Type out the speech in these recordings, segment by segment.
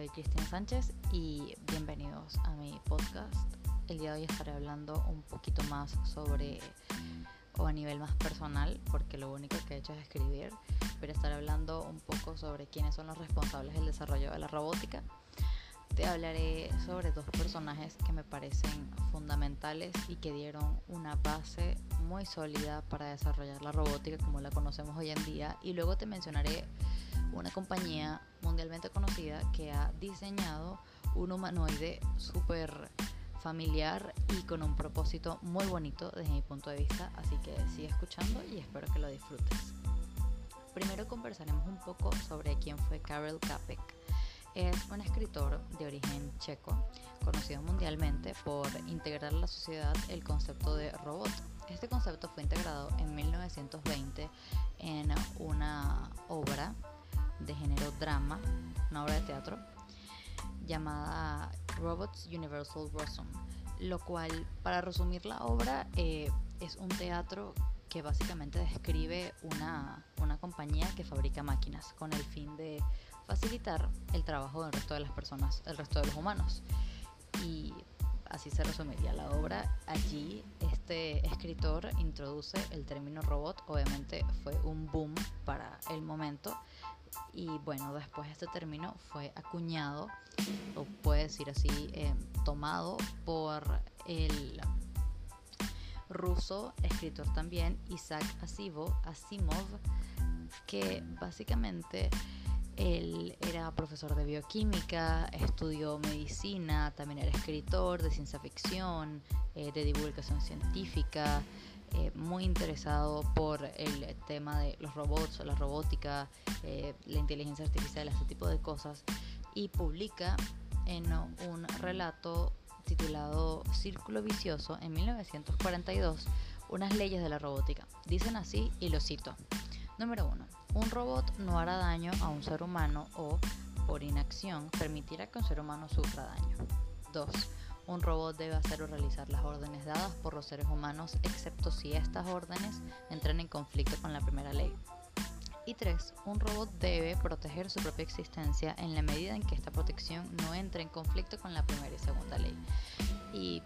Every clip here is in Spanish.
soy Cristina Sánchez y bienvenidos a mi podcast. El día de hoy estaré hablando un poquito más sobre, o a nivel más personal, porque lo único que he hecho es escribir, pero estaré hablando un poco sobre quiénes son los responsables del desarrollo de la robótica. Te hablaré sobre dos personajes que me parecen fundamentales y que dieron una base muy sólida para desarrollar la robótica como la conocemos hoy en día y luego te mencionaré una compañía mundialmente conocida que ha diseñado un humanoide súper familiar y con un propósito muy bonito desde mi punto de vista, así que sigue escuchando y espero que lo disfrutes. Primero conversaremos un poco sobre quién fue Karel Capek. Es un escritor de origen checo, conocido mundialmente por integrar a la sociedad el concepto de robot. Este concepto fue integrado en 1920 en una obra de género drama, una obra de teatro llamada Robots Universal Rosum, lo cual, para resumir la obra, eh, es un teatro que básicamente describe una, una compañía que fabrica máquinas con el fin de facilitar el trabajo del resto de las personas, el resto de los humanos. Y así se resumiría la obra. Allí este escritor introduce el término robot, obviamente fue un boom para el momento y bueno, después este término fue acuñado, o puede decir así, eh, tomado por el ruso, escritor también, Isaac Asimov, Asimov que básicamente él era profesor de bioquímica, estudió medicina, también era escritor de ciencia ficción, eh, de divulgación científica, eh, muy interesado por el tema de los robots, la robótica, eh, la inteligencia artificial, este tipo de cosas, y publica en un relato titulado Círculo Vicioso en 1942 unas leyes de la robótica. Dicen así y lo cito. Número 1. Un robot no hará daño a un ser humano o, por inacción, permitirá que un ser humano sufra daño. 2 un robot debe hacer o realizar las órdenes dadas por los seres humanos, excepto si estas órdenes entran en conflicto con la primera ley. Y 3. Un robot debe proteger su propia existencia en la medida en que esta protección no entre en conflicto con la primera y segunda ley. Y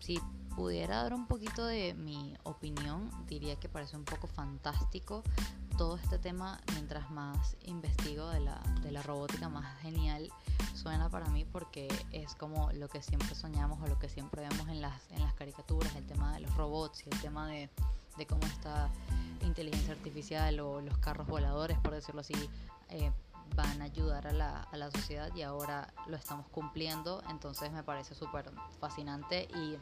si pudiera dar un poquito de mi opinión, diría que parece un poco fantástico todo este tema, mientras más investigo de la, de la robótica, más genial suena para mí porque es como lo que siempre soñamos o lo que siempre vemos en las, en las caricaturas, el tema de los robots y el tema de, de cómo esta inteligencia artificial o los carros voladores, por decirlo así, eh, van a ayudar a la, a la sociedad y ahora lo estamos cumpliendo, entonces me parece súper fascinante y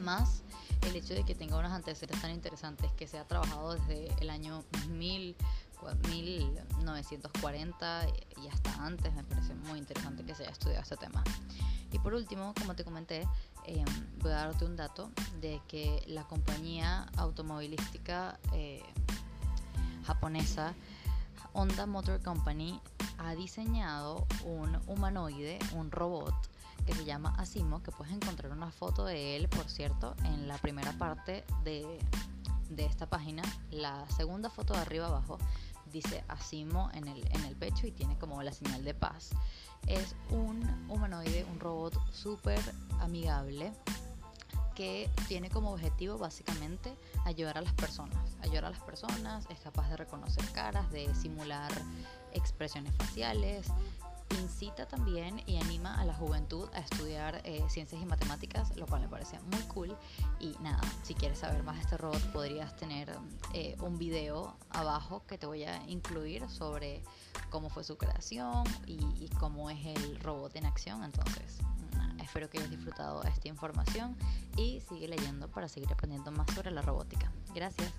más el hecho de que tenga unos antecedentes tan interesantes, que se ha trabajado desde el año 1000, 1940 y hasta antes, me parece muy interesante que se haya estudiado este tema. Y por último, como te comenté, em, voy a darte un dato de que la compañía automovilística eh, japonesa Honda Motor Company ha diseñado un humanoide, un robot, que se llama Asimo, que puedes encontrar una foto de él, por cierto, en la primera parte de, de esta página. La segunda foto de arriba abajo dice Asimo en el, en el pecho y tiene como la señal de paz. Es un humanoide, un robot súper amigable que tiene como objetivo básicamente ayudar a las personas. Ayudar a las personas, es capaz de reconocer caras, de simular expresiones faciales, incita también y anima a la juventud a estudiar eh, ciencias y matemáticas, lo cual me parece muy cool. Y nada, si quieres saber más de este robot, podrías tener eh, un video abajo que te voy a incluir sobre cómo fue su creación y, y cómo es el robot en acción. Entonces, espero que hayas disfrutado esta información y sigue leyendo para seguir aprendiendo más sobre la robótica. Gracias.